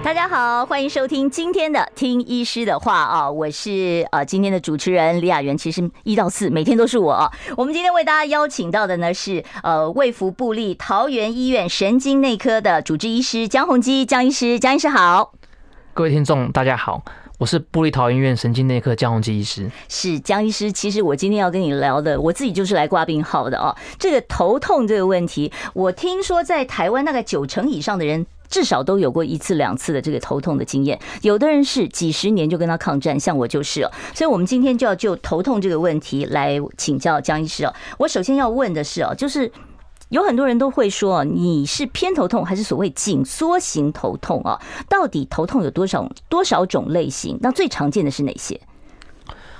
大家好，欢迎收听今天的《听医师的话》啊，我是呃今天的主持人李雅媛。其实一到四每天都是我。我们今天为大家邀请到的呢是呃卫福部立桃园医院神经内科的主治医师江宏基江医师，江医师好。各位听众大家好，我是部立桃园医院神经内科江宏基医师。是江医师，其实我今天要跟你聊的，我自己就是来挂病号的哦。这个头痛这个问题，我听说在台湾大概九成以上的人。至少都有过一次两次的这个头痛的经验，有的人是几十年就跟他抗战，像我就是了。所以，我们今天就要就头痛这个问题来请教江医师哦。我首先要问的是哦，就是 有很多人都会说，你是偏头痛还是所谓紧缩型头痛啊？到底头痛有多少多少种类型？那最常见的是哪些？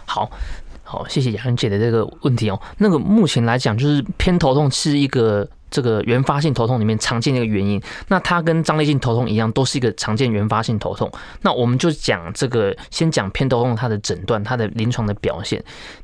好好，谢谢雅媛姐的这个问题哦。那个目前来讲，就是偏头痛是一个。这个原发性头痛里面常见的一个原因，那它跟张力性头痛一样，都是一个常见原发性头痛。那我们就讲这个，先讲偏头痛它的诊断，它的临床的表现。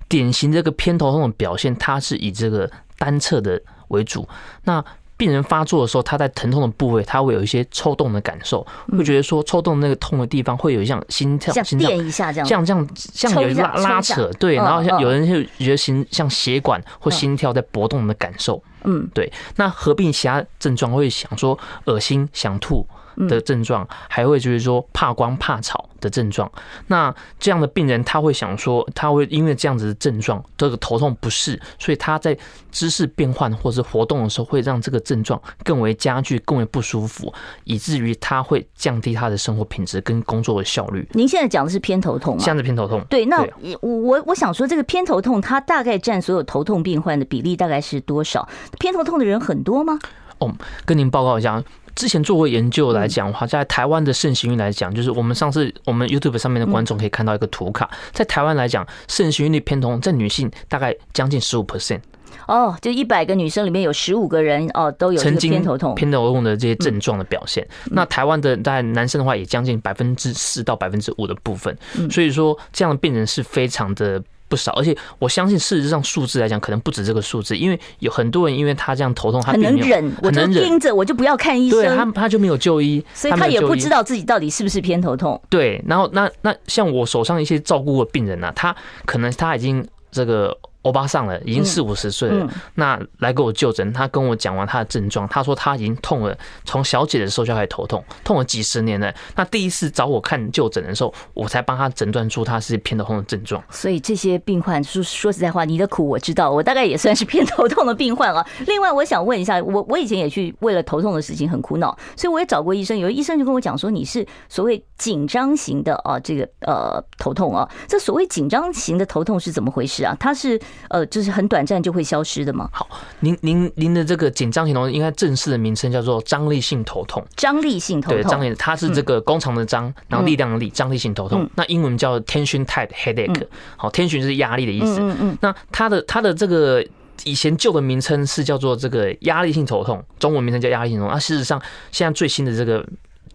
典型这个偏头痛的表现，它是以这个单侧的为主。那病人发作的时候，他在疼痛的部位，他会有一些抽动的感受，会觉得说抽动那个痛的地方会有像心跳、像电一下这样，像这样像有拉拉扯，对，然后像有人就觉得心像血管或心跳在搏动的感受。嗯，嗯。对，那合并其他症状会想说恶心、想吐的症状，还会就是说怕光、怕吵的症状。那这样的病人他会想说，他会因为这样子的症状，这个头痛不适，所以他在姿势变换或是活动的时候，会让这个症状更为加剧、更为不舒服，以至于他会降低他的生活品质跟工作的效率。您现在讲的是偏头痛吗？现在是偏头痛。对，那我我想说，这个偏头痛它大概占所有头痛病患的比例大概是多少？偏头痛的人很多吗？哦，跟您报告一下。之前做过研究来讲的话，在台湾的盛行率来讲，就是我们上次我们 YouTube 上面的观众可以看到一个图卡，在台湾来讲，盛行率偏头痛在女性大概将近十五 percent。哦，就一百个女生里面有十五个人哦都有偏头痛、偏头痛的这些症状的表现。那台湾的在男生的话，也将近百分之四到百分之五的部分。所以说，这样的病人是非常的。不少，而且我相信，事实上数字来讲，可能不止这个数字，因为有很多人因为他这样头痛，他很能忍，我能盯着，我就不要看医生，对，他他就没有就医，所以他也不知道自己到底是不是偏头痛。对，然后那那像我手上一些照顾的病人呢、啊，他可能他已经这个。欧巴上了，已经四五十岁了。那来给我就诊，他跟我讲完他的症状，他说他已经痛了，从小姐的时候就开始头痛，痛了几十年了。那第一次找我看就诊的时候，我才帮他诊断出他是偏头痛的症状。所以这些病患说说实在话，你的苦我知道，我大概也算是偏头痛的病患啊。另外，我想问一下，我我以前也去为了头痛的事情很苦恼，所以我也找过医生，有医生就跟我讲说，你是所谓紧张型的啊，这个呃头痛啊。这所谓紧张型的头痛是怎么回事啊？他是。呃，就是很短暂就会消失的吗？好，您您您的这个紧张型头痛应该正式的名称叫做张力性头痛。张力性头痛，对，张力，它是这个工厂的张，然后力量的力，张力性头痛。那英文叫 tension type headache。好，tension 就是压力的意思。嗯嗯。那它的它的这个以前旧的名称是叫做这个压力性头痛，中文名称叫压力性头痛。那事实上，现在最新的这个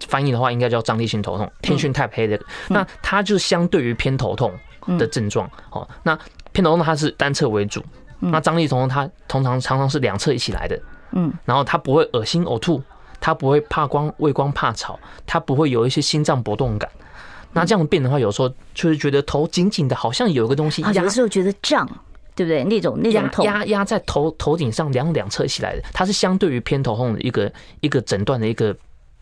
翻译的话，应该叫张力性头痛 tension type headache。那它就相对于偏头痛的症状。好，那。偏头痛它是单侧为主，那张力头痛它通常常常是两侧一起来的，嗯，然后它不会恶心呕吐，它不会怕光畏光怕吵，它不会有一些心脏搏动感。那这样变的话，有时候就是觉得头紧紧的，好像有一个东西压，有的时候觉得胀，对不对？那种那种痛压压在头头顶上两两侧一起来的，它是相对于偏头痛的一个一个诊断的一个。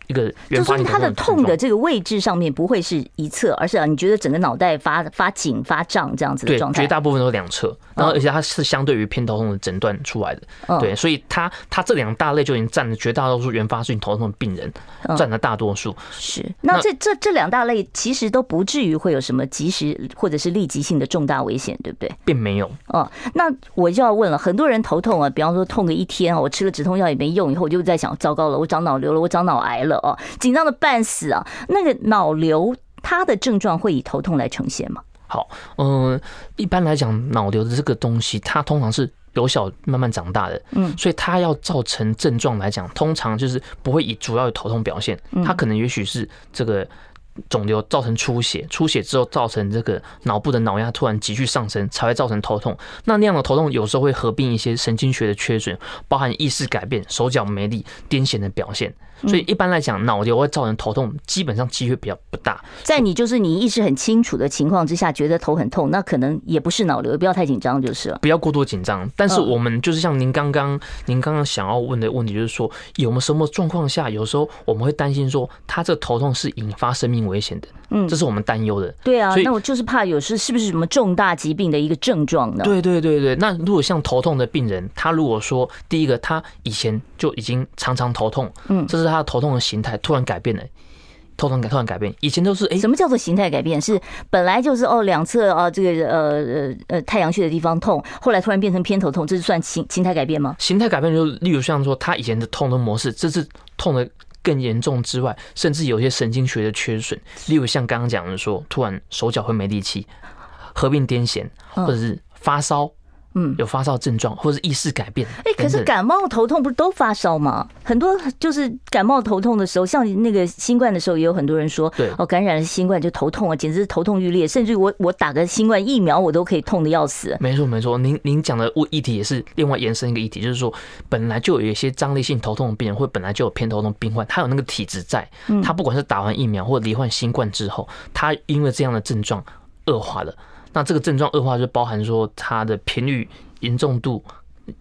一个就说他的痛的这个位置上面不会是一侧，而是啊，你觉得整个脑袋发发紧发胀这样子的状态？对，绝大部分都是两侧，然后而且它是相对于偏头痛的诊断出来的。对，所以它它这两大类就已经占了绝大多数原发性头痛的病人占了大多数。是，那这这这两大类其实都不至于会有什么及时或者是立即性的重大危险，对不对？并没有。哦，那我就要问了，很多人头痛啊，比方说痛个一天啊，我吃了止痛药也没用，以后我就在想，糟糕了，我长脑瘤了，我长脑癌了。哦，紧张的半死啊！那个脑瘤，它的症状会以头痛来呈现吗？好，嗯，一般来讲，脑瘤的这个东西，它通常是由小慢慢长大的，嗯，所以它要造成症状来讲，通常就是不会以主要的头痛表现，它可能也许是这个。肿瘤造成出血，出血之后造成这个脑部的脑压突然急剧上升，才会造成头痛。那那样的头痛有时候会合并一些神经学的缺损，包含意识改变、手脚没力、癫痫的表现。所以一般来讲，脑瘤会造成头痛，基本上机会比较不大。在你就是你意识很清楚的情况之下，觉得头很痛，那可能也不是脑瘤，不要太紧张就是了。不要过度紧张。但是我们就是像您刚刚您刚刚想要问的问题，就是说有没有什么状况下，有时候我们会担心说，他这个头痛是引发生命危险的。嗯，这是我们担忧的。对啊，那我就是怕有时是不是什么重大疾病的一个症状呢？对对对对。那如果像头痛的病人，他如果说第一个他以前就已经常常头痛，嗯，这是他的头痛的形态。突然改变了，头痛感突然改变，以前都是哎，什么叫做形态改变？是本来就是哦，两侧啊，这个呃呃呃太阳穴的地方痛，后来突然变成偏头痛，这是算形形态改变吗？形态改变就例如像说他以前的痛的模式，这次痛的更严重之外，甚至有些神经学的缺损，例如像刚刚讲的说，突然手脚会没力气，合并癫痫，或者是发烧。嗯，有发烧症状或者是意识改变。哎，可是感冒头痛不是都发烧吗？很多就是感冒头痛的时候，像那个新冠的时候，也有很多人说，对哦，感染了新冠就头痛啊，简直是头痛欲裂，甚至我我打个新冠疫苗，我都可以痛的要死。没错没错，您您讲的议题也是另外延伸一个议题，就是说本来就有一些张力性头痛的病人，或本来就有偏头痛病患，他有那个体质在，他不管是打完疫苗或罹患新冠之后，他因为这样的症状恶化了。那这个症状恶化就包含说，它的频率、严重度、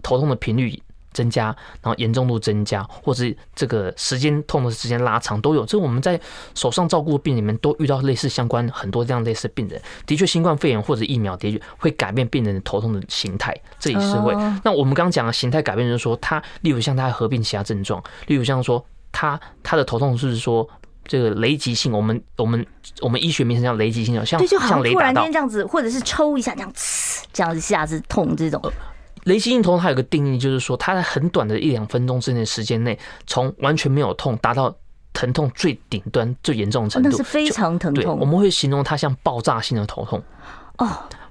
头痛的频率增加，然后严重度增加，或是这个时间痛的时间拉长都有。这我们在手上照顾的病里面都遇到类似相关很多这样类似的病人。的确，新冠肺炎或者疫苗的确会改变病人的头痛的形态，这也是会。那我们刚刚讲的形态改变，就是说它，例如像它合并其他症状，例如像说它它的头痛是说。这个雷击性，我们我们我们医学名称叫雷击性，像对，就好像突然间这样子，或者是抽一下这样，呲，这样子一下子痛这种。呃，雷击性头痛它有个定义，就是说它在很短的一两分钟之内的时间内，从完全没有痛达到疼痛最顶端最严重的程度，那是非常疼痛。我们会形容它像爆炸性的头痛。哦。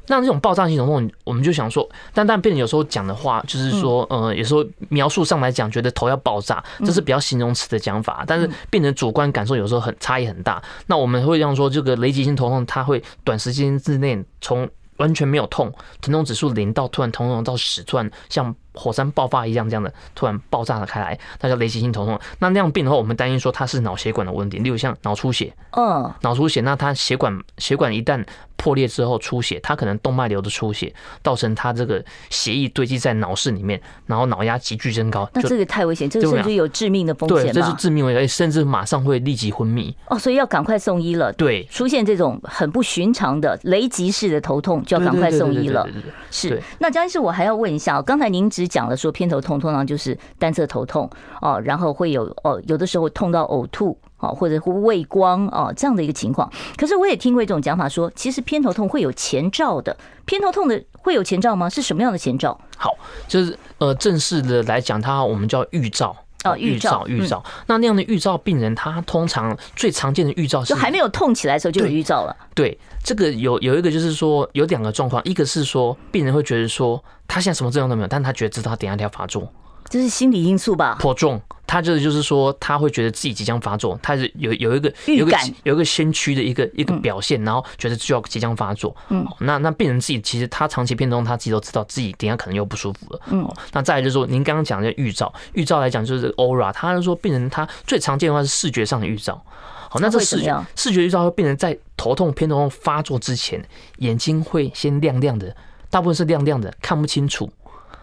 那这种爆炸性疼痛，我们就想说，但但病人有时候讲的话，就是说，呃，有时候描述上来讲，觉得头要爆炸，这是比较形容词的讲法。但是病人主观感受有时候很差异很大。那我们会这样说，这个雷击性头痛，它会短时间之内从完全没有痛，疼痛指数零到突然疼痛到十，突然像。火山爆发一样，这样的突然爆炸了开来，那叫雷击性头痛。那那样病的话，我们担心说它是脑血管的问题，例如像脑出血。嗯，脑出血，那它血管血管一旦破裂之后出血，它可能动脉瘤的出血，造成它这个血液堆积在脑室里面，然后脑压急剧增高。那这个太危险，这个甚至有致命的风险。对，这是致命危险，甚至马上会立即昏迷。哦，所以要赶快送医了。对，出现这种很不寻常的雷击式的头痛，就要赶快送医了。是。那江医师，我还要问一下，刚才您只讲了说偏头痛通常就是单侧头痛哦，然后会有哦，有的时候痛到呕吐哦，或者会畏光哦这样的一个情况。可是我也听过一种讲法说，其实偏头痛会有前兆的。偏头痛的会有前兆吗？是什么样的前兆？好，就是呃正式的来讲，它我们叫预兆哦，预兆预兆。那那样的预兆病人，他通常最常见的预兆是就还没有痛起来的时候就有预兆了。对，这个有有一个就是说有两个状况，一个是说病人会觉得说他现在什么症状都没有，但他觉得知道他等一下要发作。这是心理因素吧？颇重，他就是就是说，他会觉得自己即将发作，他是有有一个有一个有一个先驱的一个一个表现，然后觉得就要即将发作。嗯，那那病人自己其实他长期偏头痛，他自己都知道自己等下可能又不舒服了。嗯，那再来就是说，您刚刚讲的预兆，预兆来讲就是这个 aura，他是说病人他最常见的话是视觉上的预兆。好，那这视觉视觉预兆会病人在头痛偏头痛发作之前，眼睛会先亮亮的，大部分是亮亮的，看不清楚，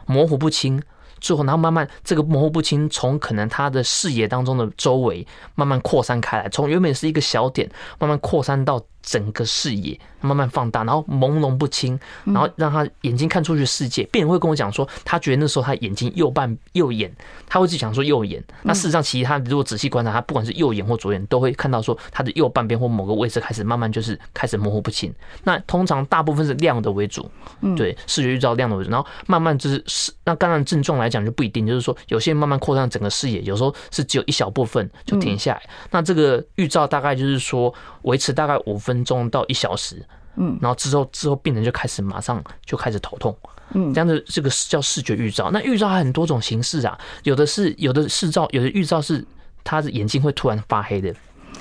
模糊不清。最后，然后慢慢这个模糊不清，从可能他的视野当中的周围慢慢扩散开来，从原本是一个小点，慢慢扩散到整个视野，慢慢放大，然后朦胧不清，然后让他眼睛看出去世界。病人会跟我讲说，他觉得那时候他眼睛右半右眼，他会去讲说右眼。那事实上，其实他如果仔细观察，他不管是右眼或左眼，都会看到说他的右半边或某个位置开始慢慢就是开始模糊不清。那通常大部分是亮的为主，对，视觉预兆亮的为主，然后慢慢就是是那当然症状来讲就不一定，就是说有些人慢慢扩散整个视野，有时候是只有一小部分就停下来。那这个预兆大概就是说维持大概五分钟到一小时，嗯，然后之后之后病人就开始马上就开始头痛，嗯，这样的这个叫视觉预兆。那预兆还很多种形式啊，有的是有的视兆，有的预兆是他的眼睛会突然发黑的，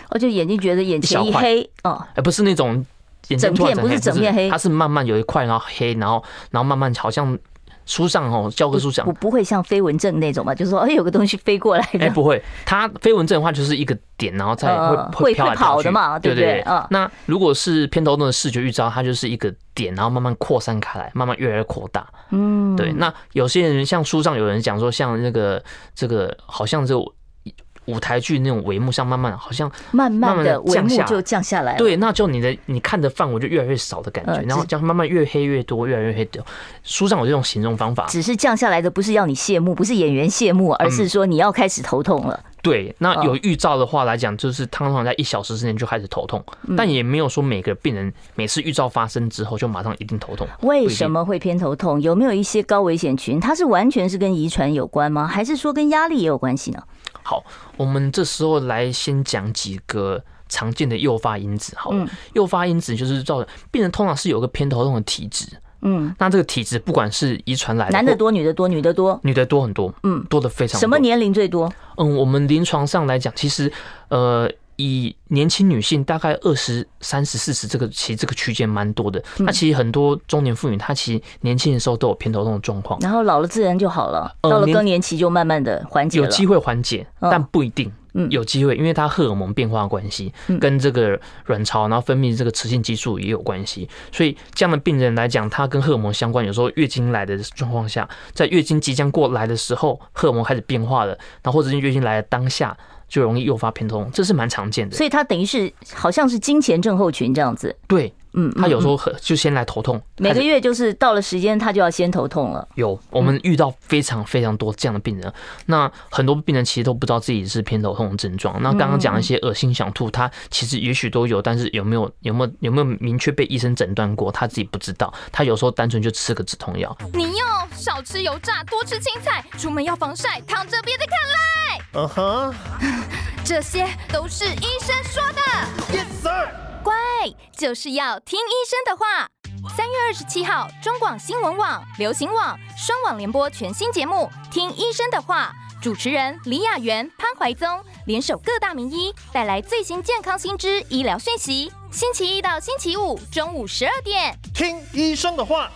哦，就眼睛觉得眼前一黑。哦，而不是那种眼睛突然整片不是整片黑，它是慢慢有一块然后黑，然后然后慢慢好像。书上哦，教科书讲不不会像飞蚊症那种嘛，就是说，哎，有个东西飞过来。哎，不会，它飞蚊症的话就是一个点，然后再会会飘来飘去嘛，对不对？嗯。那如果是偏头痛的视觉预兆，它就是一个点，然后慢慢扩散开来，慢慢越来越扩大。嗯，对。那有些人像书上有人讲说，像那个这个，好像这个。舞台剧那种帷幕上慢慢好像慢慢的帷幕就降下来，对，那就你的你看的范围就越来越少的感觉，然后这样慢慢越黑越多，越来越黑的。书上有这种形容方法，只是降下来的不是要你谢幕，不是演员谢幕，而是说你要开始头痛了。对，那有预兆的话来讲，就是通常在一小时之内就开始头痛，但也没有说每个病人每次预兆发生之后就马上一定头痛。为什么会偏头痛？有没有一些高危险群？它是完全是跟遗传有关吗？还是说跟压力也有关系呢？好，我们这时候来先讲几个常见的诱发因子。好，诱发因子就是造成病人通常是有个偏头痛的体质。嗯，那这个体质不管是遗传来的，男的多，女的多，女的多，女的多很多。嗯，多的非常多。什么年龄最多？嗯，我们临床上来讲，其实呃。以年轻女性大概二十三十四十这个其实这个区间蛮多的，那其实很多中年妇女她其实年轻的时候都有偏头痛的状况，然后老了自然就好了，到了更年期就慢慢的缓解，有机会缓解，但不一定，有机会，因为它荷尔蒙变化的关系，跟这个卵巢然后分泌这个雌性激素也有关系，所以这样的病人来讲，它跟荷尔蒙相关，有时候月经来的状况下，在月经即将过来的时候，荷尔蒙开始变化了，然后或者是月经来的当下。就容易诱发偏头痛，这是蛮常见的。所以它等于是好像是金钱症候群这样子。对，嗯，他有时候很就先来头痛，每个月就是到了时间，他就要先头痛了。有，我们遇到非常非常多这样的病人。那很多病人其实都不知道自己是偏头痛的症状。那刚刚讲一些恶心想吐，他其实也许都有，但是有没有有没有有没有明确被医生诊断过，他自己不知道。他有时候单纯就吃个止痛药。你要少吃油炸，多吃青菜，出门要防晒，躺着别再看来。嗯哼，这些都是医生说的。Yes sir，乖，就是要听医生的话。三月二十七号，中广新闻网、流行网双网联播全新节目《听医生的话》，主持人李雅媛、潘怀宗联手各大名医，带来最新健康新知、医疗讯息。星期一到星期五中午十二点，听医生的话。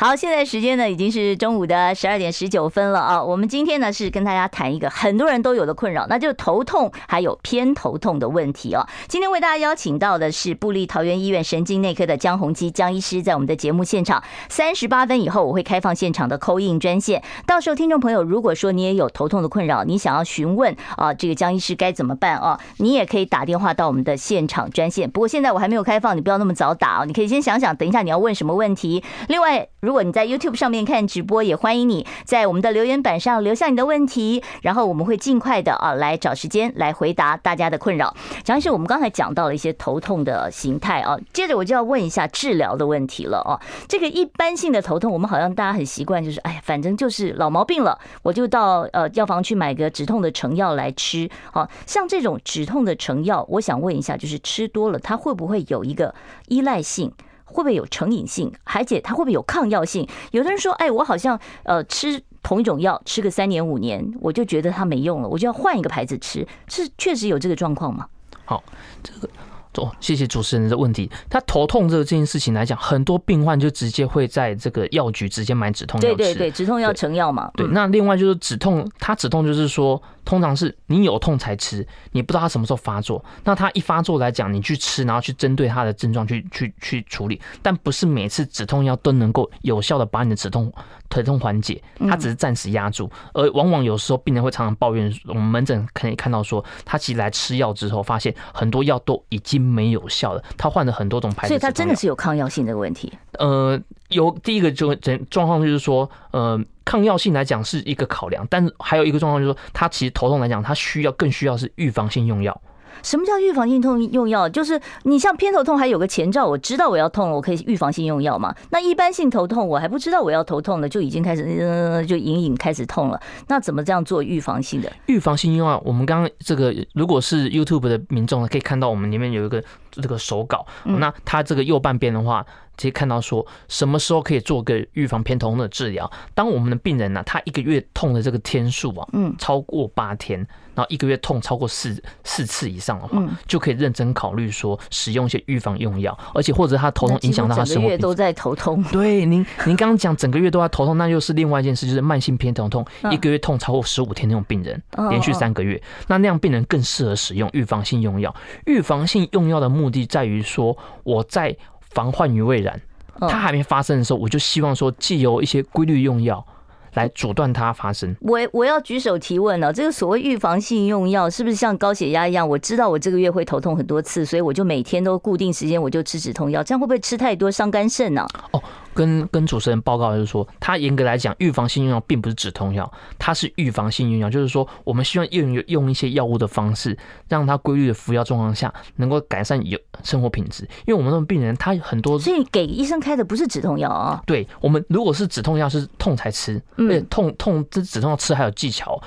好，现在时间呢已经是中午的十二点十九分了啊。我们今天呢是跟大家谈一个很多人都有的困扰，那就是头痛还有偏头痛的问题哦。今天为大家邀请到的是布立桃园医院神经内科的江宏基江医师，在我们的节目现场。三十八分以后我会开放现场的扣印专线，到时候听众朋友如果说你也有头痛的困扰，你想要询问啊这个江医师该怎么办啊，你也可以打电话到我们的现场专线。不过现在我还没有开放，你不要那么早打哦，你可以先想想，等一下你要问什么问题。另外，如果你在 YouTube 上面看直播，也欢迎你在我们的留言板上留下你的问题，然后我们会尽快的啊来找时间来回答大家的困扰。江医师，我们刚才讲到了一些头痛的形态啊，接着我就要问一下治疗的问题了啊。这个一般性的头痛，我们好像大家很习惯，就是哎呀，反正就是老毛病了，我就到呃药房去买个止痛的成药来吃。好像这种止痛的成药，我想问一下，就是吃多了它会不会有一个依赖性？会不会有成瘾性？而且它会不会有抗药性？有的人说：“哎，我好像呃吃同一种药吃个三年五年，我就觉得它没用了，我就要换一个牌子吃。”是确实有这个状况吗？好，这个。哦，谢谢主持人的问题。他头痛这个这件事情来讲，很多病患就直接会在这个药局直接买止痛药吃。对对对，止痛药成药嘛。对，那另外就是止痛，他止痛就是说，通常是你有痛才吃，你不知道他什么时候发作。那他一发作来讲，你去吃，然后去针对他的症状去去去处理，但不是每次止痛药都能够有效的把你的止痛疼痛缓解，他只是暂时压住。而往往有时候病人会常常抱怨，我们门诊可以看到说，他其实来吃药之后，发现很多药都已经。没有效了，他换了很多种牌子，所以他真的是有抗药性这个问题。呃，有第一个就状况就是说，呃，抗药性来讲是一个考量，但还有一个状况就是说，他其实头痛来讲，他需要更需要是预防性用药。什么叫预防性痛用药？就是你像偏头痛，还有个前兆，我知道我要痛了，我可以预防性用药嘛。那一般性头痛，我还不知道我要头痛了，就已经开始呃，就隐隐开始痛了。那怎么这样做预防性的？预防性用药，我们刚刚这个如果是 YouTube 的民众呢，可以看到我们里面有一个这个手稿，那它这个右半边的话。直接看到说什么时候可以做个预防偏头痛的治疗？当我们的病人呢、啊，他一个月痛的这个天数啊，嗯，超过八天，然后一个月痛超过四四次以上的话，就可以认真考虑说使用一些预防用药，而且或者他头痛影响到他生活，月都在头痛。对，您您刚刚讲整个月都在头痛，那又是另外一件事，就是慢性偏头痛，一个月痛超过十五天那种病人，连续三个月，那那样病人更适合使用预防性用药。预防性用药的目的在于说，我在防患于未然，它还没发生的时候，我就希望说，既由一些规律用药来阻断它发生。我我要举手提问了，这个所谓预防性用药，是不是像高血压一样？我知道我这个月会头痛很多次，所以我就每天都固定时间我就吃止痛药，这样会不会吃太多伤肝肾呢？哦。跟跟主持人报告就是说，它严格来讲，预防性用药并不是止痛药，它是预防性用药，就是说，我们希望用用一些药物的方式，让它规律的服药状况下，能够改善有生活品质。因为我们那种病人，他很多，所以给医生开的不是止痛药啊。对，我们如果是止痛药，是痛才吃，而且痛痛这止痛药吃还有技巧。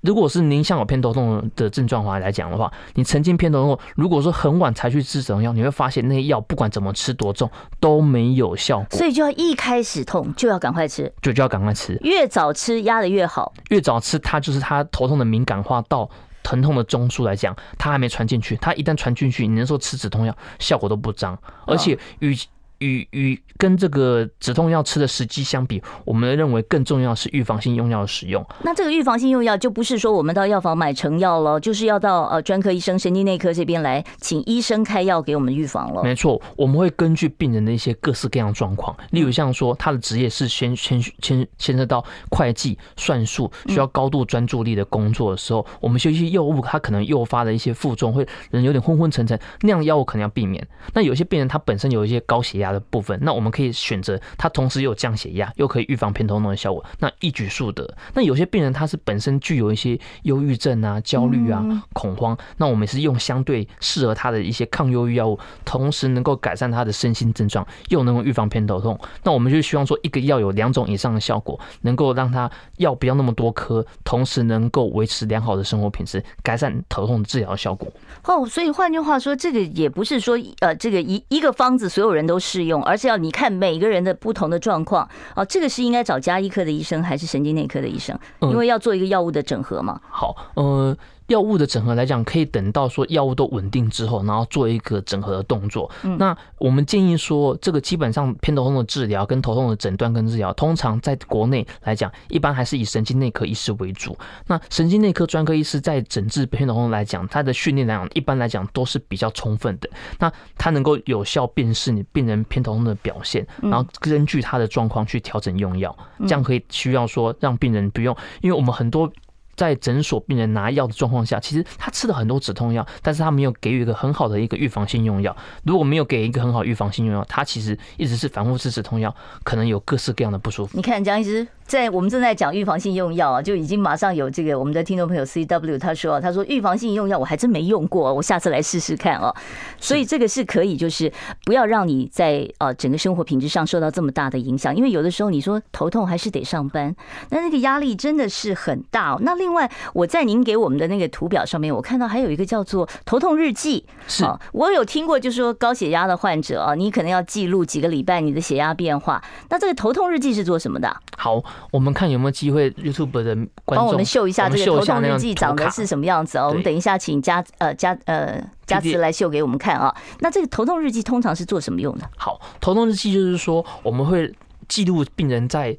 如果是您像有偏头痛的症状话来讲的话，你曾经偏头痛，如果说很晚才去吃止痛药，你会发现那些药不管怎么吃多重都没有效果。所以就要一开始痛就要赶快吃，就就要赶快吃，越早吃压的越好。越早吃，它就是它头痛的敏感化到疼痛的中枢来讲，它还没传进去。它一旦传进去，你那时候吃止痛药效果都不彰，而且与。与与跟这个止痛药吃的时机相比，我们认为更重要是预防性用药的使用。那这个预防性用药就不是说我们到药房买成药了，就是要到呃专科医生、神经内科这边来请医生开药给我们预防了。没错，我们会根据病人的一些各式各样状况，例如像说他的职业是先先牵牵涉到会计、算术，需要高度专注力的工作的时候，我们休息药物它可能诱发的一些副作用，会人有点昏昏沉沉，那样药物可能要避免。那有些病人他本身有一些高血压。的部分，那我们可以选择它，同时又有降血压，又可以预防偏头痛的效果，那一举数得。那有些病人他是本身具有一些忧郁症啊、焦虑啊、恐慌，那我们是用相对适合他的一些抗忧郁药物，同时能够改善他的身心症状，又能够预防偏头痛。那我们就希望说，一个药有两种以上的效果，能够让他药不要那么多颗，同时能够维持良好的生活品质，改善头痛治疗效果。哦，所以换句话说，这个也不是说呃，这个一一个方子所有人都适用，而是要你看每个人的不同的状况。哦，这个是应该找加医科的医生还是神经内科的医生？因为要做一个药物的整合嘛。好，呃。药物的整合来讲，可以等到说药物都稳定之后，然后做一个整合的动作。那我们建议说，这个基本上偏头痛的治疗跟头痛的诊断跟治疗，通常在国内来讲，一般还是以神经内科医师为主。那神经内科专科医师在诊治偏头痛来讲，他的训练来讲，一般来讲都是比较充分的。那他能够有效辨识你病人偏头痛的表现，然后根据他的状况去调整用药，这样可以需要说让病人不用，因为我们很多。在诊所病人拿药的状况下，其实他吃了很多止痛药，但是他没有给予一个很好的一个预防性用药。如果没有给一个很好预防性用药，他其实一直是反复吃止痛药，可能有各式各样的不舒服。你看江医师。在我们正在讲预防性用药啊，就已经马上有这个我们的听众朋友 C W 他说，他说预防性用药我还真没用过，我下次来试试看哦。所以这个是可以，就是不要让你在呃整个生活品质上受到这么大的影响，因为有的时候你说头痛还是得上班，那那个压力真的是很大哦。那另外我在您给我们的那个图表上面，我看到还有一个叫做头痛日记，是我有听过，就是说高血压的患者啊，你可能要记录几个礼拜你的血压变化。那这个头痛日记是做什么的？好。我们看有没有机会，YouTube 的观众帮我们秀一下这个头痛日记长得是什么样子哦。我们等一下请佳呃佳呃佳慈来秀给我们看啊。那这个头痛日记通常是做什么用的？好，头痛日记就是说我们会记录病人在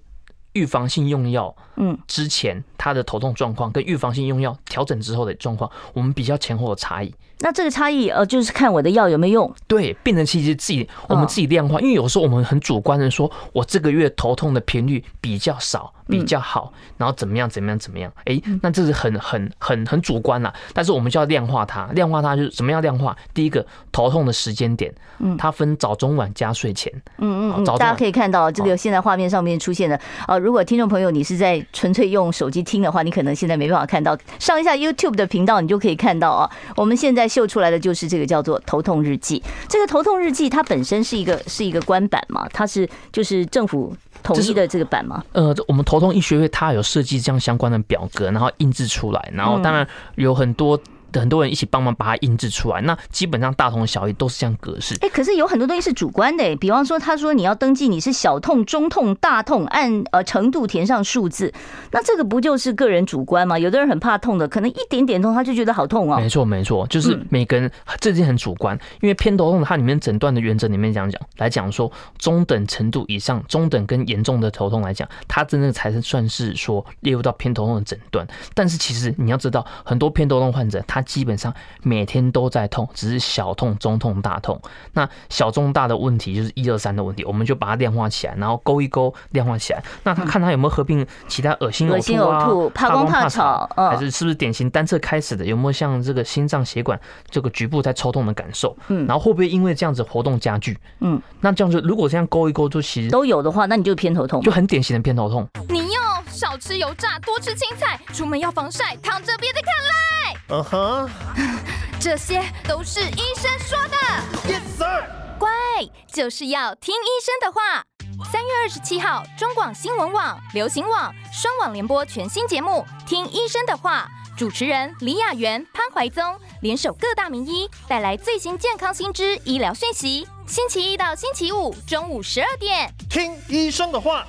预防性用药嗯之前他的头痛状况，跟预防性用药调整之后的状况，我们比较前后的差异。那这个差异呃，就是看我的药有没有用。对，病人其实自己我们自己量化，因为有时候我们很主观的说，我这个月头痛的频率比较少。比较好，然后怎么样怎么样怎么样？哎，那这是很很很很主观啦。但是我们就要量化它，量化它就是怎么样量化？第一个头痛的时间点，嗯，它分早中晚加睡前，嗯嗯嗯，大家可以看到这个现在画面上面出现的啊，如果听众朋友你是在纯粹用手机听的话，你可能现在没办法看到，上一下 YouTube 的频道你就可以看到啊。我们现在秀出来的就是这个叫做头痛日记，这个头痛日记它本身是一个是一个官版嘛，它是就是政府。统一的这个版吗？呃，我们头痛医学会它有设计这样相关的表格，然后印制出来，然后当然有很多。很多人一起帮忙把它印制出来，那基本上大同小异，都是这样格式。哎，可是有很多东西是主观的，比方说他说你要登记你是小痛、中痛、大痛，按呃程度填上数字，那这个不就是个人主观吗？有的人很怕痛的，可能一点点痛他就觉得好痛哦。没错，没错，就是每个人这件很主观，因为偏头痛它里面诊断的原则里面讲讲来讲说，中等程度以上、中等跟严重的头痛来讲，它真的才是算是说列入到偏头痛的诊断。但是其实你要知道，很多偏头痛患者他。他基本上每天都在痛，只是小痛、中痛、大痛。那小中大的问题就是一二三的问题，我们就把它量化起来，然后勾一勾量化起来。那他看他有没有合并其他恶心呕吐啊、怕光怕吵，还是是不是典型单侧开始的？有没有像这个心脏血管这个局部在抽动的感受？嗯，然后会不会因为这样子活动加剧？嗯，那这样就如果这样勾一勾，就其实都有的话，那你就偏头痛，就很典型的偏头痛。你要少吃油炸，多吃青菜，出门要防晒，躺着别再看来。嗯哼，这些都是医生说的。Yes sir，乖，就是要听医生的话。三月二十七号，中广新闻网、流行网双网联播全新节目《听医生的话》，主持人李雅媛、潘怀宗联手各大名医，带来最新健康新知、医疗讯息。星期一到星期五中午十二点，听医生的话。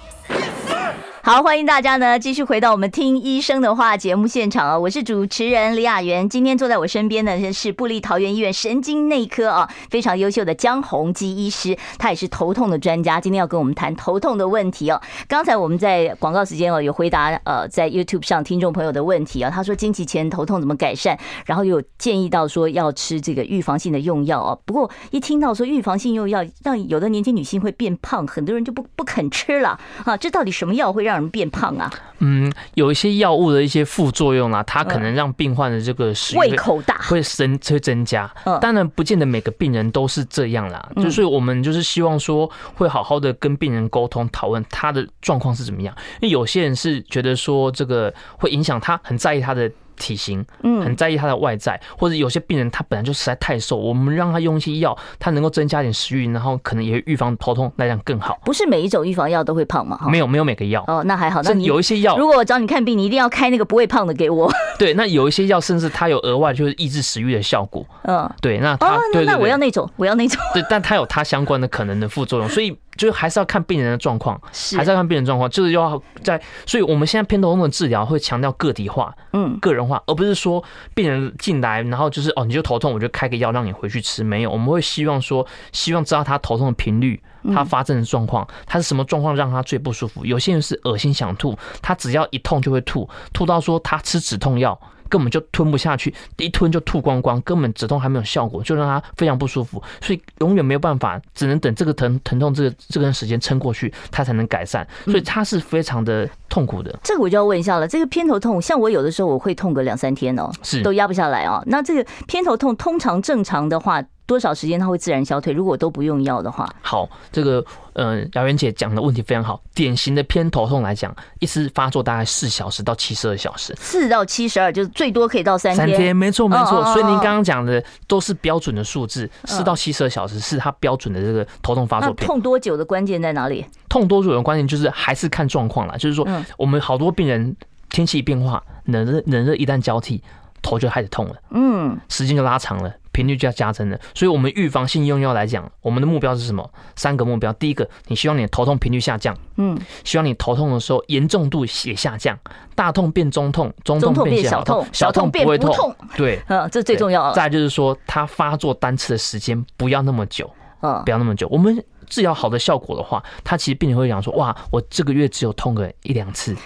好，欢迎大家呢继续回到我们听医生的话节目现场啊！我是主持人李雅媛，今天坐在我身边的是布利桃园医院神经内科啊非常优秀的江宏基医师，他也是头痛的专家，今天要跟我们谈头痛的问题哦。刚才我们在广告时间哦有回答呃在 YouTube 上听众朋友的问题啊，他说经期前头痛怎么改善，然后有建议到说要吃这个预防性的用药哦。不过一听到说预防性用药让有的年轻女性会变胖，很多人就不不肯吃了啊，这到底什么药会让人变胖啊？嗯，有一些药物的一些副作用啊，它可能让病患的这个胃口大，会增会增加。当然，不见得每个病人都是这样啦。就是我们就是希望说，会好好的跟病人沟通讨论他的状况是怎么样。因为有些人是觉得说这个会影响他，很在意他的。体型，嗯，很在意他的外在，或者有些病人他本来就实在太瘦，我们让他用一些药，他能够增加点食欲，然后可能也会预防头痛那样更好。不是每一种预防药都会胖吗？没有，没有每个药。哦，那还好。那你有一些药，如果我找你看病，你一定要开那个不会胖的给我。对，那有一些药甚至它有额外就是抑制食欲的效果。嗯，对，那他，对，那我要那种，我要那种。对，但它有它相关的可能的副作用，所以。就是还是要看病人的状况，还是要看病人状况，就是要在，所以我们现在偏头痛的治疗会强调个体化，嗯，个人化，而不是说病人进来，然后就是哦，你就头痛，我就开个药让你回去吃，没有，我们会希望说，希望知道他头痛的频率，他发症的状况，他是什么状况让他最不舒服。有些人是恶心想吐，他只要一痛就会吐，吐到说他吃止痛药。根本就吞不下去，一吞就吐光光，根本止痛还没有效果，就让他非常不舒服，所以永远没有办法，只能等这个疼疼痛这个这段时间撑过去，他才能改善，所以他是非常的痛苦的。这个我就要问一下了，这个偏头痛，像我有的时候我会痛个两三天哦，是都压不下来哦。那这个偏头痛通常正常的话。多少时间它会自然消退？如果都不用药的话，好，这个嗯，姚媛姐讲的问题非常好。典型的偏头痛来讲，一次发作大概四小时到七十二小时，四到七十二就是最多可以到三天。三天，没错没错。所以您刚刚讲的都是标准的数字，四到七十二小时是它标准的这个头痛发作。痛多久的关键在哪里？痛多久的关键就是还是看状况啦。就是说，我们好多病人天气变化，冷热冷热一旦交替，头就开始痛了，嗯，时间就拉长了。频率就要加增了，所以我们预防性用药来讲，我们的目标是什么？三个目标。第一个，你希望你的头痛频率下降，嗯，希望你头痛的时候严重度也下降，大痛变中痛，中痛变小痛，小痛不会痛。对，嗯，这最重要。再就是说，它发作单次的时间不要那么久，嗯，不要那么久。我们治疗好的效果的话，他其实病人会讲说，哇，我这个月只有痛个一两次。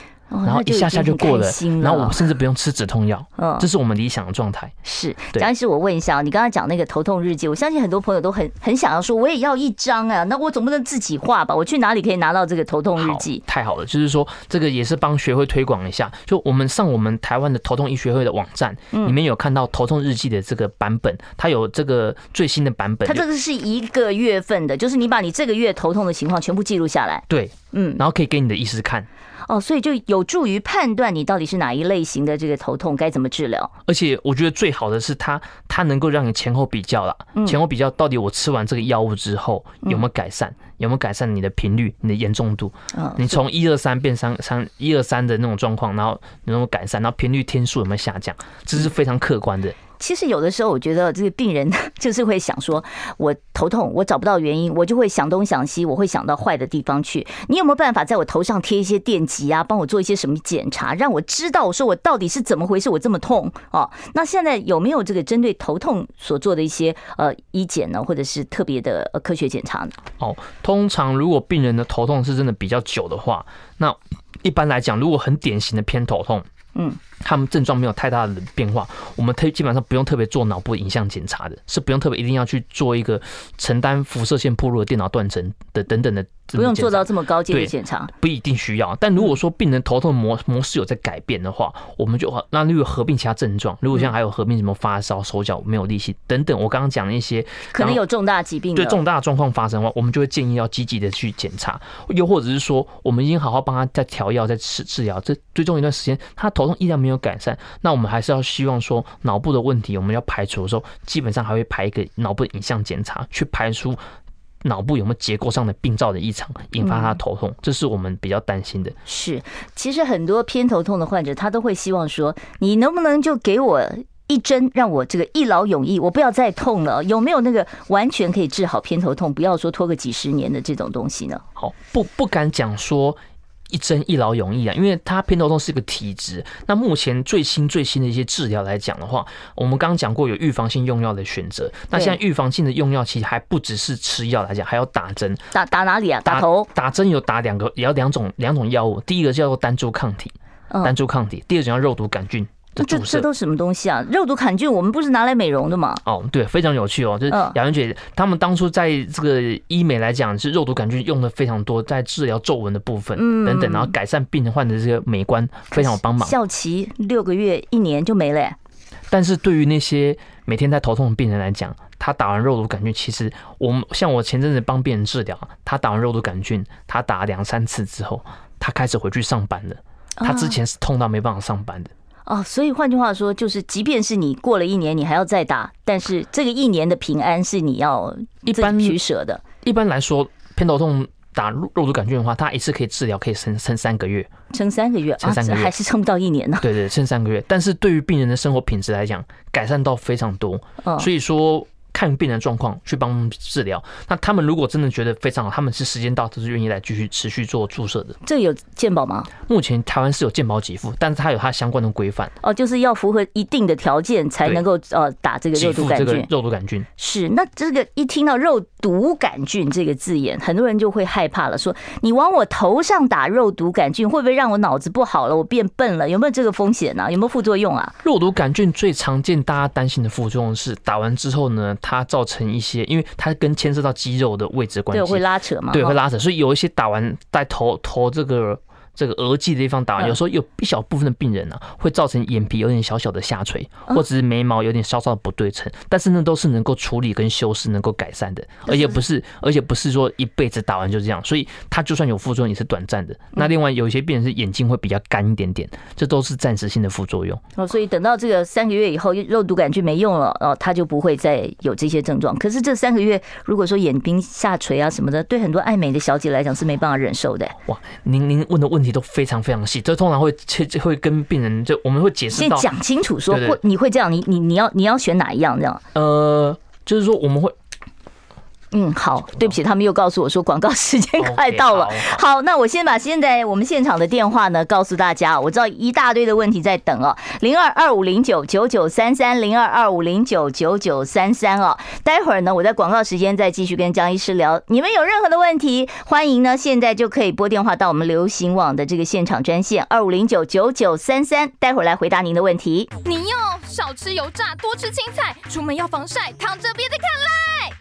然后一下下就过了，然后我甚至不用吃止痛药，嗯，这是我们理想的状态。是，张医师，我问一下，你刚刚讲那个头痛日记，我相信很多朋友都很很想要说，我也要一张啊，那我总不能自己画吧？我去哪里可以拿到这个头痛日记？太好了，就是说这个也是帮学会推广一下，就我们上我们台湾的头痛医学会的网站，里面有看到头痛日记的这个版本，它有这个最新的版本，它这个是一个月份的，就是你把你这个月头痛的情况全部记录下来，对，嗯，然后可以给你的医师看。哦，所以就有助于判断你到底是哪一类型的这个头痛，该怎么治疗。而且我觉得最好的是它，它能够让你前后比较了，前后比较到底我吃完这个药物之后有没有改善，有没有改善你的频率、你的严重度。你从一二三变三三一二三的那种状况，然后能够改善，然后频率天数有没有下降，这是非常客观的。其实有的时候，我觉得这个病人 就是会想说，我头痛，我找不到原因，我就会想东想西，我会想到坏的地方去。你有没有办法在我头上贴一些电极啊，帮我做一些什么检查，让我知道我说我到底是怎么回事，我这么痛哦？那现在有没有这个针对头痛所做的一些呃医检呢，或者是特别的科学检查呢？哦，通常如果病人的头痛是真的比较久的话，那一般来讲，如果很典型的偏头痛。嗯，他们症状没有太大的变化，我们特基本上不用特别做脑部影像检查的，是不用特别一定要去做一个承担辐射线暴露的电脑断层的等等的。不用做到这么高阶的检查，不一定需要。但如果说病人头痛模模式有在改变的话，我们就那如果合并其他症状，如果像还有合并什么发烧、手脚没有力气等等，我刚刚讲的一些可能有重大疾病，对重大状况发生的话，我们就会建议要积极的去检查，又或者是说我们已经好好帮他在调药、在吃治疗，这最终一段时间他头痛依然没有改善，那我们还是要希望说脑部的问题我们要排除的时候，基本上还会排一个脑部影像检查去排除。脑部有没有结构上的病灶的异常，引发他的头痛，这是我们比较担心的。是，其实很多偏头痛的患者，他都会希望说，你能不能就给我一针，让我这个一劳永逸，我不要再痛了？有没有那个完全可以治好偏头痛，不要说拖个几十年的这种东西呢？好，不不敢讲说。一针一劳永逸啊，因为它偏头痛是一个体质。那目前最新最新的一些治疗来讲的话，我们刚刚讲过有预防性用药的选择。那现在预防性的用药其实还不只是吃药来讲，还要打针。打打哪里啊？打头？打针有打两个，也要两种两种药物。第一个叫做单株抗体，单株抗体；第二种叫肉毒杆菌。这这都什么东西啊？肉毒杆菌我们不是拿来美容的吗？哦，对，非常有趣哦。就是雅文姐他们当初在这个医美来讲，是肉毒杆菌用的非常多，在治疗皱纹的部分等等，然后改善病人患的这个美观，非常有帮忙。效期六个月、一年就没了。但是对于那些每天在头痛的病人来讲，他打完肉毒杆菌，其实我们像我前阵子帮病人治疗，他打完肉毒杆菌，他打两三次之后，他开始回去上班了。他之前是痛到没办法上班的。哦，所以换句话说，就是即便是你过了一年，你还要再打，但是这个一年的平安是你要一般取舍的。一般来说，偏头痛打肉毒杆菌的话，它一次可以治疗可以撑撑三个月，撑三个月，撑三个月还是撑不到一年呢？对对，撑三个月。但是对于病人的生活品质来讲，改善到非常多。所以说。看病人状况去帮治疗，那他们如果真的觉得非常好，他们是时间到都是愿意来继续持续做注射的。这有健保吗？目前台湾是有健保给付，但是它有它相关的规范。哦，就是要符合一定的条件才能够呃打这个肉毒杆菌。肉毒杆菌是，那这个一听到肉毒杆菌这个字眼，很多人就会害怕了，说你往我头上打肉毒杆菌，会不会让我脑子不好了，我变笨了？有没有这个风险呢？有没有副作用啊？肉毒杆菌最常见大家担心的副作用是打完之后呢，它造成一些，因为它跟牵涉到肌肉的位置关系，对，会拉扯嘛？对，会拉扯，所以有一些打完在头头这个。这个额际的地方打完，有时候有一小部分的病人呢、啊，会造成眼皮有点小小的下垂，或者是眉毛有点稍稍的不对称，但是呢，都是能够处理跟修饰、能够改善的，而且不是，而且不是说一辈子打完就这样，所以它就算有副作用也是短暂的。那另外有一些病人是眼睛会比较干一点点，这都是暂时性的副作用。哦，所以等到这个三个月以后，肉毒杆菌没用了，哦，他就不会再有这些症状。可是这三个月，如果说眼睛下垂啊什么的，对很多爱美的小姐来讲是没办法忍受的。哇，您您问的问题都非常非常细，这通常会切会跟病人就我们会解释到，先讲清楚说，会你会这样，你你你要你要选哪一样这样？呃，就是说我们会嗯，好，对不起，他们又告诉我说广告时间快到了。Okay, 好，好，那我先把现在我们现场的电话呢告诉大家。我知道一大堆的问题在等哦，零二二五零九九九三三，零二二五零九九九三三哦。待会儿呢，我在广告时间再继续跟江医师聊。你们有任何的问题，欢迎呢现在就可以拨电话到我们流行网的这个现场专线二五零九九九三三，待会儿来回答您的问题。你用少吃油炸，多吃青菜，出门要防晒，躺着别再看赖。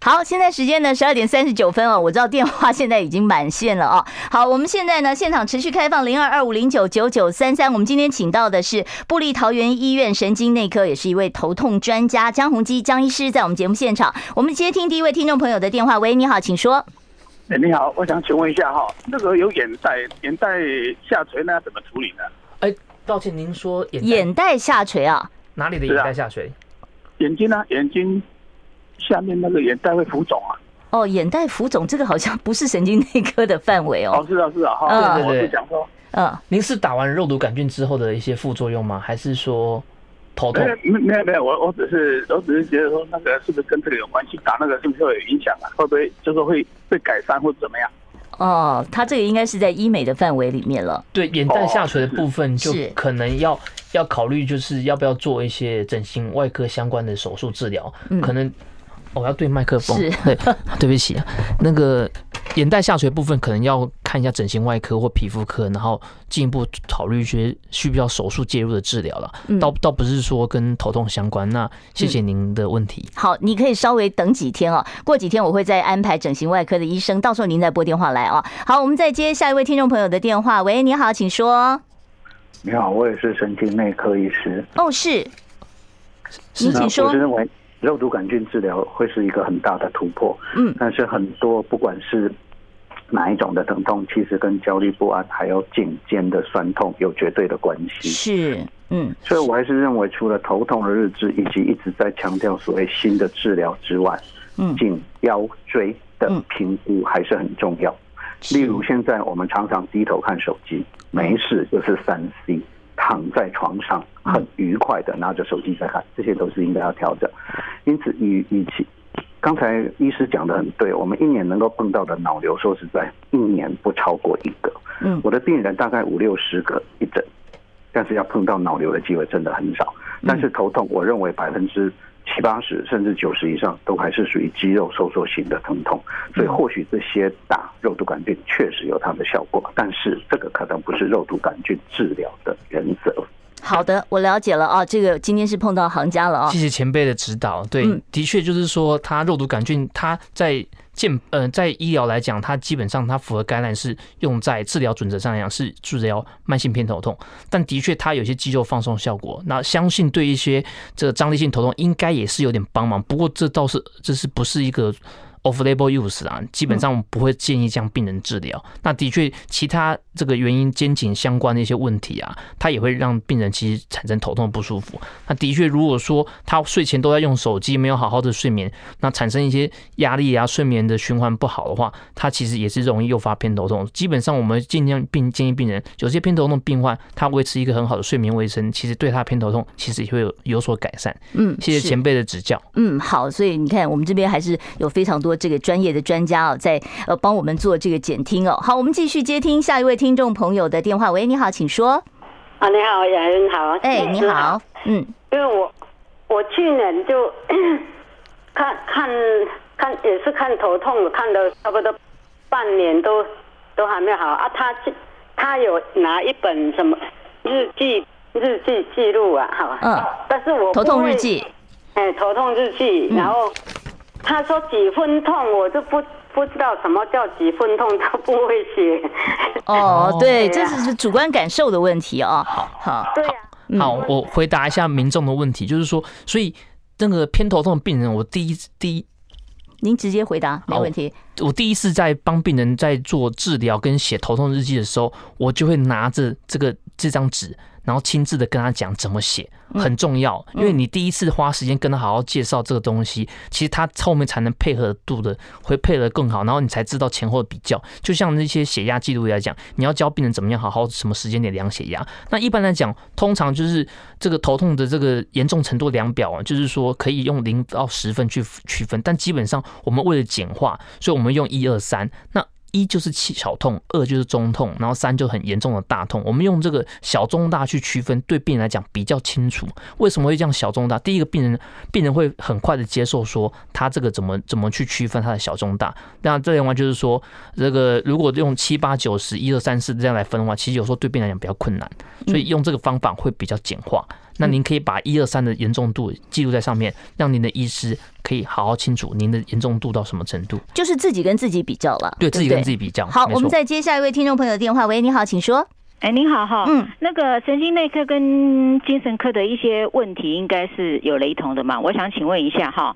好，现在时间呢十二点三十九分哦，我知道电话现在已经满线了哦。好，我们现在呢现场持续开放零二二五零九九九三三。我们今天请到的是布利桃园医院神经内科，也是一位头痛专家江宏基江医师，在我们节目现场。我们接听第一位听众朋友的电话。喂，你好，请说。哎，你好，我想请问一下哈，那个有眼袋眼袋下垂呢，怎么处理呢？哎，抱歉，您说眼眼袋下垂啊？哪里的眼袋下垂？眼睛呢？眼睛。下面那个眼袋会浮肿啊？哦，眼袋浮肿，这个好像不是神经内科的范围哦。哦，是啊，是啊，哈，对对对，讲说，嗯，您是打完肉毒杆菌之后的一些副作用吗？还是说头痛？没没有没有，我我只是我只是觉得说那个是不是跟这个有关系？打那个是不是会有影响啊？会不会就是会会改善或者怎么样？哦，它这个应该是在医美的范围里面了。对，眼袋下垂的部分就可能要要考虑，就是要不要做一些整形外科相关的手术治疗，可能。我要对麦克风，是 对，对不起啊。那个眼袋下垂部分可能要看一下整形外科或皮肤科，然后进一步考虑一些需不需要手术介入的治疗了。倒倒不是说跟头痛相关。那谢谢您的问题。好，你可以稍微等几天哦，过几天我会再安排整形外科的医生，到时候您再拨电话来哦。好，我们再接下一位听众朋友的电话。喂，你好，请说。你好，我也是神经内科医师。哦，是，你请说。肉毒杆菌治疗会是一个很大的突破，嗯，但是很多不管是哪一种的疼痛，其实跟焦虑不安还有颈肩的酸痛有绝对的关系。是，嗯，所以我还是认为，除了头痛的日志以及一直在强调所谓新的治疗之外，嗯，颈腰椎的评估还是很重要。例如，现在我们常常低头看手机，没事就是三 C。躺在床上很愉快的拿着手机在看，这些都是应该要调整。因此，与与其刚才医师讲的很对，我们一年能够碰到的脑瘤，说实在，一年不超过一个。嗯，我的病人大概五六十个一诊，但是要碰到脑瘤的机会真的很少。但是头痛，我认为百分之。七八十甚至九十以上都还是属于肌肉收缩型的疼痛，所以或许这些打肉毒杆菌确实有它的效果，但是这个可能不是肉毒杆菌治疗的原则。好的，我了解了啊，这个今天是碰到行家了啊，谢谢前辈的指导。对，的确就是说，它肉毒杆菌它在。健呃，在医疗来讲，它基本上它符合感染，是用在治疗准则上来讲是治疗慢性偏头痛，但的确它有些肌肉放松效果，那相信对一些这个张力性头痛应该也是有点帮忙。不过这倒是这是不是一个。Off-label use 啊，基本上不会建议这样病人治疗。那的确，其他这个原因肩颈相关的一些问题啊，它也会让病人其实产生头痛不舒服。那的确，如果说他睡前都在用手机，没有好好的睡眠，那产生一些压力啊，睡眠的循环不好的话，他其实也是容易诱发偏头痛。基本上，我们尽量病建议病人，有些偏头痛病患，他维持一个很好的睡眠卫生，其实对他偏头痛其实也会有有所改善。嗯，谢谢前辈的指教。嗯，好，所以你看，我们这边还是有非常多。这个专业的专家哦，在呃帮我们做这个检听哦。好，我们继续接听下一位听众朋友的电话。喂，你好，请说。啊，你好，雅云好。哎，你好。嗯，因为我我去年就 看看看也是看头痛，看了差不多半年都都还没有好啊。他他有拿一本什么日记日记记录啊，好。嗯。但是我头痛日记。哎，头痛日记，然后。他说几分痛，我就不不知道什么叫几分痛，他不会写。哦，对，这只是主观感受的问题啊。好，好，对呀。好，我回答一下民众的问题，就是说，所以那个偏头痛的病人，我第一第一，您直接回答，没问题。我第一次在帮病人在做治疗跟写头痛日记的时候，我就会拿着这个这张纸。然后亲自的跟他讲怎么写很重要，因为你第一次花时间跟他好好介绍这个东西，其实他后面才能配合度的会配合更好，然后你才知道前后的比较。就像那些血压记录来讲，你要教病人怎么样好好什么时间点量血压。那一般来讲，通常就是这个头痛的这个严重程度量表啊，就是说可以用零到十分去区分，但基本上我们为了简化，所以我们用一二三。那一就是小痛，二就是中痛，然后三就很严重的大痛。我们用这个小中大去区分，对病人来讲比较清楚。为什么会这样小中大？第一个，病人病人会很快的接受说他这个怎么怎么去区分他的小中大。那这样的话就是说，这个如果用七八九十一二三四这样来分的话，其实有时候对病人来讲比较困难，所以用这个方法会比较简化。那您可以把一二三的严重度记录在上面，让您的医师可以好好清楚您的严重度到什么程度。就是自己跟自己比较了，对，自己跟自己比较。好，我们再接下一位听众朋友的电话。喂，你好，请说。哎，您好哈，嗯，那个神经内科跟精神科的一些问题应该是有雷同的嘛？我想请问一下哈，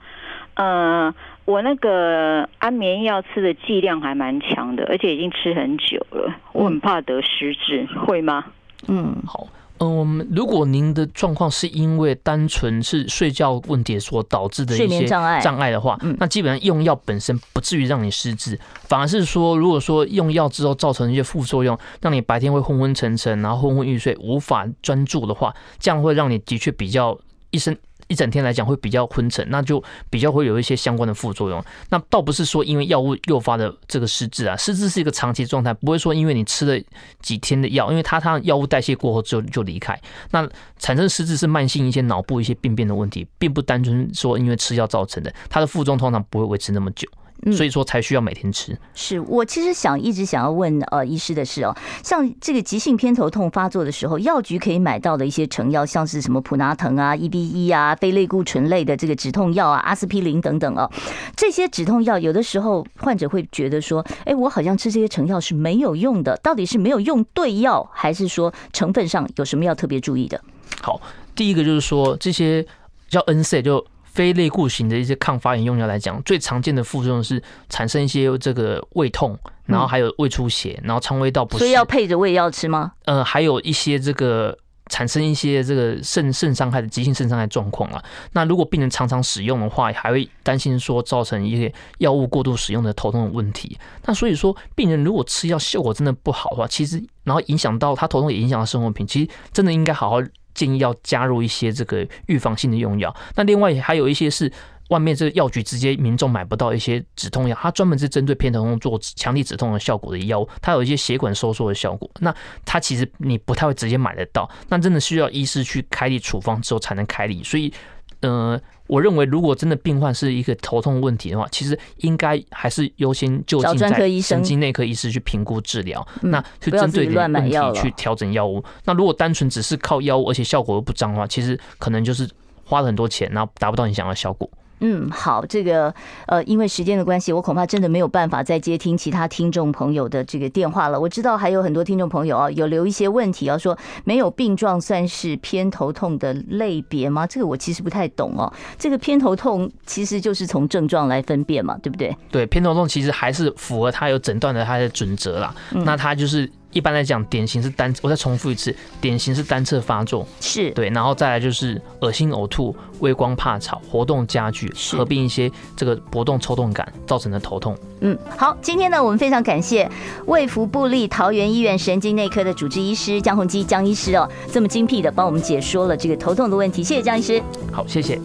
呃，我那个安眠药吃的剂量还蛮强的，而且已经吃很久了，我很怕得失智，会吗？嗯，好。嗯，如果您的状况是因为单纯是睡觉问题所导致的一些障碍障碍的话，那基本上用药本身不至于让你失智，反而是说，如果说用药之后造成一些副作用，让你白天会昏昏沉沉，然后昏昏欲睡，无法专注的话，这样会让你的确比较一生。一整天来讲会比较昏沉，那就比较会有一些相关的副作用。那倒不是说因为药物诱发的这个失智啊，失智是一个长期状态，不会说因为你吃了几天的药，因为它它药物代谢过后就就离开。那产生失智是慢性一些脑部一些病变的问题，并不单纯说因为吃药造成的，它的副作用通常不会维持那么久。所以说才需要每天吃。是我其实想一直想要问呃医师的是哦，像这个急性偏头痛发作的时候，药局可以买到的一些成药，像是什么普拿疼啊、EBE 啊、非类固醇类的这个止痛药啊、阿司匹林等等哦，这些止痛药有的时候患者会觉得说，哎，我好像吃这些成药是没有用的，到底是没有用对药，还是说成分上有什么要特别注意的？好，第一个就是说这些叫 NSAID 就。非类固型的一些抗发炎用药来讲，最常见的副作用是产生一些这个胃痛，然后还有胃出血，然后肠胃道不适。所以要配着胃药吃吗？呃，还有一些这个产生一些这个肾肾伤害的急性肾伤害状况啊。那如果病人常常使用的话，还会担心说造成一些药物过度使用的头痛的问题。那所以说，病人如果吃药效果真的不好的话，其实然后影响到他头痛，也影响到生活品，其实真的应该好好。建议要加入一些这个预防性的用药。那另外还有一些是外面这个药局直接民众买不到一些止痛药，它专门是针对偏头痛做强力止痛的效果的药，它有一些血管收缩的效果。那它其实你不太会直接买得到，那真的需要医师去开立处方之后才能开立。所以，呃。我认为，如果真的病患是一个头痛问题的话，其实应该还是优先就近在神经内科医师去评估治疗，那去针对你的问题去调整药物。那如果单纯只是靠药物，而且效果又不彰的话，其实可能就是花了很多钱，然后达不到你想要的效果。嗯，好，这个呃，因为时间的关系，我恐怕真的没有办法再接听其他听众朋友的这个电话了。我知道还有很多听众朋友啊，有留一些问题要说，没有病状算是偏头痛的类别吗？这个我其实不太懂哦。这个偏头痛其实就是从症状来分辨嘛，对不对？对，偏头痛其实还是符合它有诊断的它的准则啦。那它就是。一般来讲，典型是单，我再重复一次，典型是单侧发作，是对，然后再来就是恶心呕吐、畏光怕吵、活动加剧，合并一些这个搏动抽动感造成的头痛。嗯，好，今天呢，我们非常感谢卫福部立桃园医院神经内科的主治医师江宏基江医师哦，这么精辟的帮我们解说了这个头痛的问题，谢谢江医师。好，谢谢。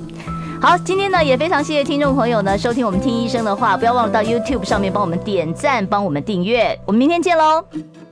好，今天呢也非常谢谢听众朋友呢收听我们听医生的话，不要忘了到 YouTube 上面帮我们点赞，帮我们订阅，我们明天见喽。